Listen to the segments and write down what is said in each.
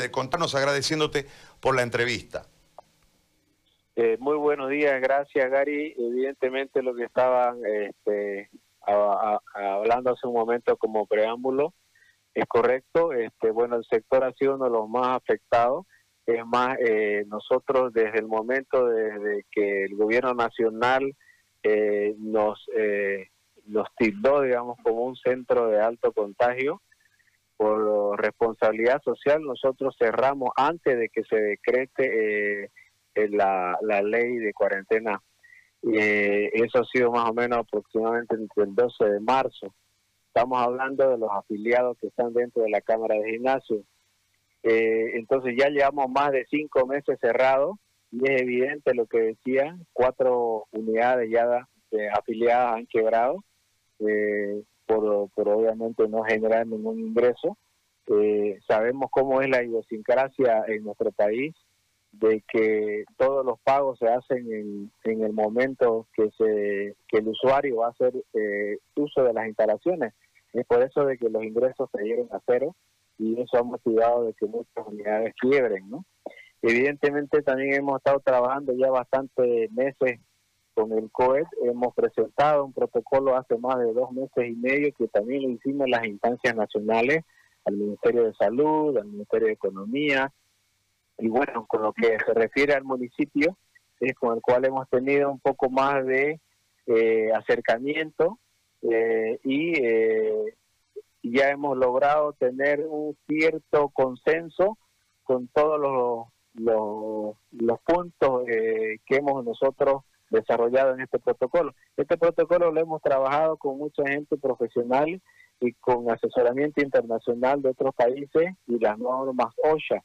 de contarnos agradeciéndote por la entrevista. Eh, muy buenos días, gracias Gary. Evidentemente lo que estaban este, hablando hace un momento como preámbulo es correcto. Este, bueno, el sector ha sido uno de los más afectados. Es más, eh, nosotros desde el momento desde que el gobierno nacional eh, nos eh, nos tildó, digamos, como un centro de alto contagio, por responsabilidad social nosotros cerramos antes de que se decrete eh, la, la ley de cuarentena. Eh, eso ha sido más o menos aproximadamente entre el 12 de marzo. Estamos hablando de los afiliados que están dentro de la Cámara de Gimnasio. Eh, entonces ya llevamos más de cinco meses cerrados y es evidente lo que decía, cuatro unidades ya afiliadas han quebrado por, obviamente no generar ningún ingreso. Eh, sabemos cómo es la idiosincrasia en nuestro país, de que todos los pagos se hacen en, en el momento que, se, que el usuario va a hacer eh, uso de las instalaciones. Es por eso de que los ingresos se dieron a cero y eso ha motivado de que muchas unidades quiebren. ¿no? Evidentemente también hemos estado trabajando ya bastantes meses con el COED. Hemos presentado un protocolo hace más de dos meses y medio que también lo hicimos las instancias nacionales, al Ministerio de Salud, al Ministerio de Economía. Y bueno, con lo que se refiere al municipio, es con el cual hemos tenido un poco más de eh, acercamiento eh, y eh, ya hemos logrado tener un cierto consenso con todos los, los, los puntos que hemos nosotros desarrollado en este protocolo. Este protocolo lo hemos trabajado con mucha gente profesional y con asesoramiento internacional de otros países y las normas OSHA.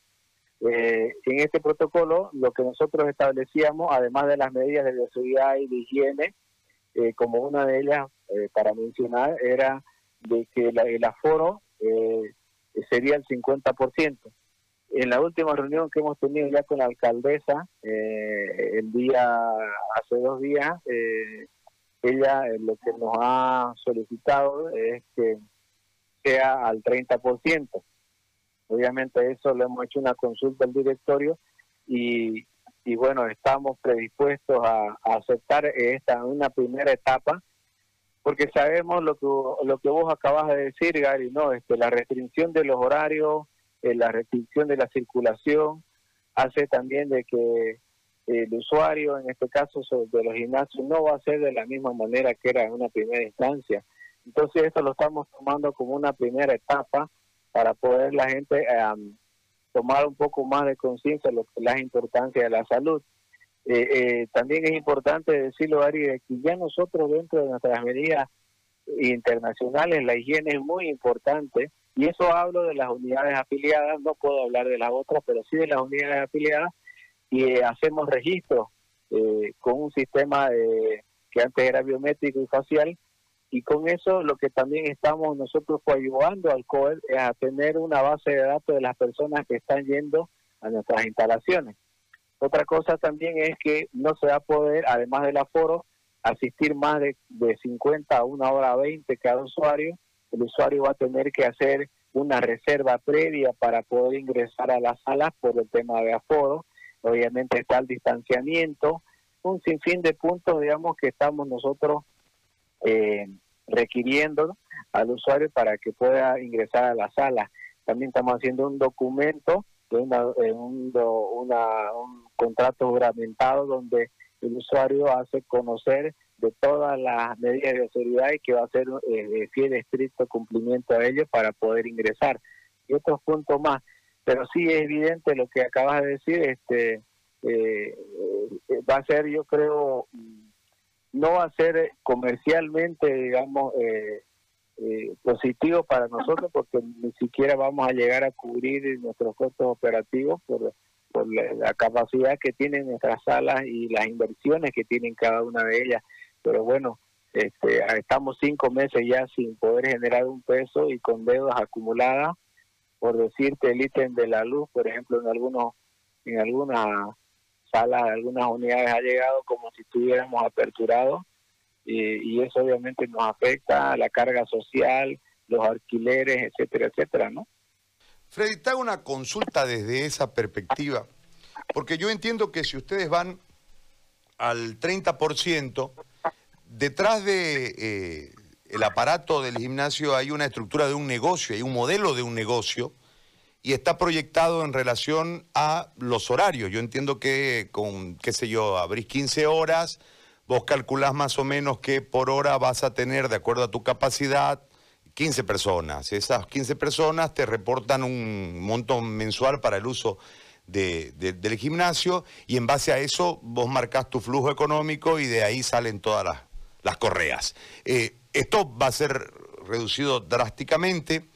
Eh, en este protocolo lo que nosotros establecíamos, además de las medidas de bioseguridad y de higiene, eh, como una de ellas, eh, para mencionar, era de que el aforo sería el 50% en la última reunión que hemos tenido ya con la alcaldesa, eh, el día, hace dos días, eh, ella eh, lo que nos ha solicitado es que sea al 30%. Obviamente eso lo hemos hecho una consulta al directorio y, y bueno, estamos predispuestos a, aceptar esta una primera etapa porque sabemos lo que lo que vos acabas de decir, Gary, no, este la restricción de los horarios eh, la restricción de la circulación hace también de que el usuario, en este caso de los gimnasios, no va a ser de la misma manera que era en una primera instancia. Entonces esto lo estamos tomando como una primera etapa para poder la gente tomar un poco más de conciencia de la importancia de la salud. Eh, eh, también es importante decirlo, Ari, que ya nosotros dentro de nuestras medidas internacionales la higiene es muy importante y eso hablo de las unidades afiliadas, no puedo hablar de las otras, pero sí de las unidades afiliadas, y eh, hacemos registro eh, con un sistema que antes era biométrico y facial, y con eso lo que también estamos nosotros ayudando al COED es a tener una base de datos de las personas que están yendo a nuestras instalaciones. Otra cosa también es que no se va a poder, además del aforo, asistir más de, de 50 a una hora 20 cada usuario, el usuario va a tener que hacer una reserva previa para poder ingresar a las salas por el tema de aforo. Obviamente está el distanciamiento, un sinfín de puntos, digamos, que estamos nosotros eh, requiriendo al usuario para que pueda ingresar a la sala. También estamos haciendo un documento, una, un, un contrato juramentado donde el usuario hace conocer de todas las medidas de seguridad y que va a ser eh, fiel estricto cumplimiento a ellos para poder ingresar. Y otros puntos más. Pero sí es evidente lo que acabas de decir, este eh, eh, va a ser, yo creo, no va a ser comercialmente, digamos, eh, positivo para nosotros porque ni siquiera vamos a llegar a cubrir nuestros costos operativos por la capacidad que tienen nuestras salas y las inversiones que tienen cada una de ellas pero bueno, este, estamos cinco meses ya sin poder generar un peso y con deudas acumuladas, por decirte el ítem de la luz, por ejemplo, en algunos, en algunas salas, algunas unidades ha llegado como si estuviéramos aperturados y, y eso obviamente nos afecta a la carga social, los alquileres, etcétera, etcétera, ¿no? Freddy, te hago una consulta desde esa perspectiva, porque yo entiendo que si ustedes van al 30%, detrás de eh, el aparato del gimnasio hay una estructura de un negocio, hay un modelo de un negocio y está proyectado en relación a los horarios. Yo entiendo que con, qué sé yo, abrís 15 horas, vos calculás más o menos que por hora vas a tener, de acuerdo a tu capacidad, 15 personas. Esas 15 personas te reportan un monto mensual para el uso del gimnasio y en base a eso vos marcas tu flujo económico y de ahí salen todas las, correas. Eh, esto va a ser reducido drásticamente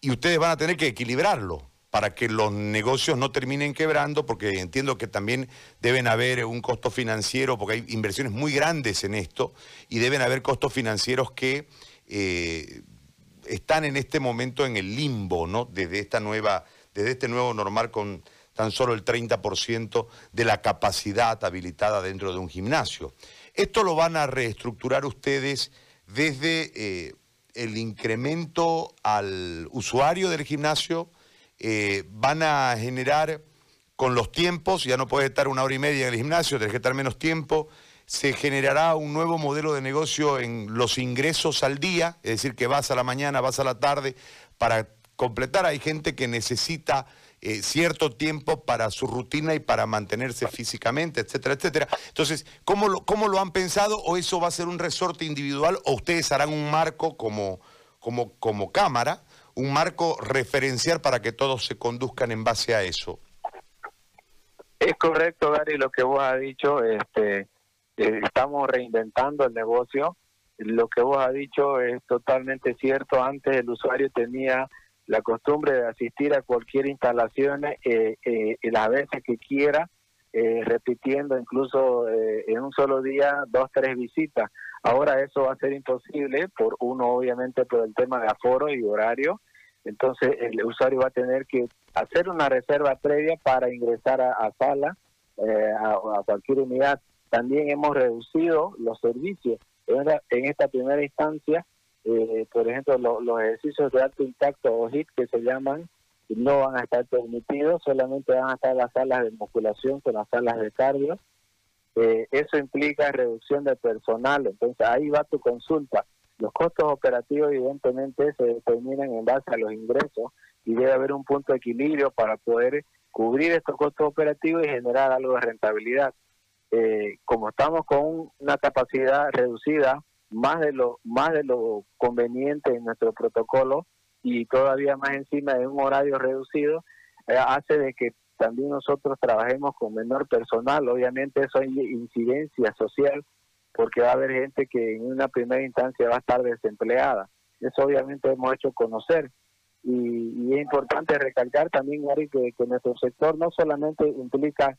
y ustedes van a tener que equilibrarlo para que los negocios no terminen quebrando, porque entiendo que también deben haber un costo financiero, porque hay inversiones muy grandes en esto, y deben haber costos financieros que eh, están en este momento en el limbo, ¿no? Desde esta nueva, desde este nuevo normal con tan solo el 30% de la capacidad habilitada dentro de un gimnasio. Esto lo van a reestructurar ustedes desde eh, el incremento al usuario del gimnasio, eh, van a generar con los tiempos, ya no puedes estar una hora y media en el gimnasio, tienes que estar menos tiempo, se generará un nuevo modelo de negocio en los ingresos al día, es decir, que vas a la mañana, vas a la tarde, para completar. Hay gente que necesita eh, cierto tiempo para su rutina y para mantenerse físicamente, etcétera, etcétera. Entonces, ¿cómo lo, ¿cómo lo han pensado? ¿O eso va a ser un resorte individual? ¿O ustedes harán un marco como, como, como cámara, un marco referencial para que todos se conduzcan en base a eso? Es correcto, Gary, lo que vos has dicho. Este, eh, estamos reinventando el negocio. Lo que vos has dicho es totalmente cierto. Antes el usuario tenía la costumbre de asistir a cualquier instalación eh, eh, las veces que quiera, eh, repitiendo incluso eh, en un solo día dos, tres visitas. Ahora eso va a ser imposible, por uno obviamente por el tema de aforo y horario. Entonces el usuario va a tener que hacer una reserva previa para ingresar a, sala, a, a cualquier unidad también hemos reducido los servicios. En, esta primera instancia, eh, por ejemplo, los ejercicios de alto impacto o HIT que se llaman, no van a estar permitidos, solamente van a estar las salas de musculación con las salas de cardio. Eh, eso implica reducción de personal, entonces ahí va tu consulta. Los costos operativos evidentemente se determinan en base a los ingresos y debe haber un punto de equilibrio para poder cubrir estos costos operativos y generar algo de rentabilidad eh, como estamos con una capacidad reducida, más de lo más de lo conveniente en nuestro protocolo y todavía más encima de un horario reducido, eh, hace de que también nosotros trabajemos con menor personal. Obviamente eso hay incidencia social porque va a haber gente que en una primera instancia va a estar desempleada. Eso obviamente hemos hecho conocer. Y, es importante recalcar también, Gary, que, que nuestro sector no solamente implica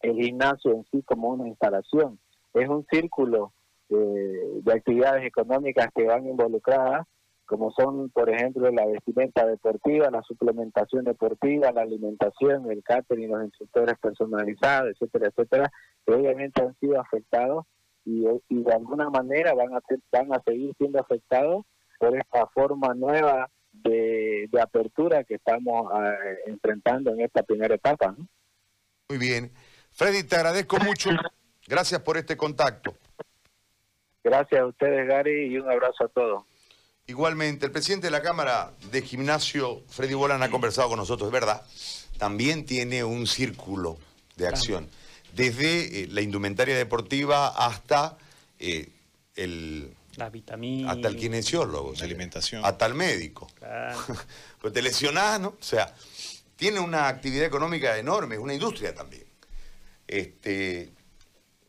el gimnasio en sí como una instalación. Es un círculo eh, de actividades económicas que van involucradas, como son, por ejemplo, la vestimenta deportiva, la suplementación deportiva, la alimentación, el catering, los instructores personalizados, etcétera, etcétera, que obviamente han sido afectados y, y de alguna manera van a, van a seguir siendo afectados por esta forma nueva de, apertura que estamos eh, enfrentando en esta primera etapa. Muy bien. Freddy, te agradezco mucho. Gracias por este contacto. Gracias a ustedes, Gary, y un abrazo a todos. Igualmente, el presidente de la Cámara de Gimnasio, Freddy Bolan, ha conversado con nosotros, es verdad. También tiene un círculo de acción, desde eh, la indumentaria deportiva hasta eh, el... La vitamina. Hasta el kinesiólogo. La alimentación. Hasta el médico. Claro. pues te lesionás, ¿no? O sea, tiene una actividad económica enorme, es una industria también. Este,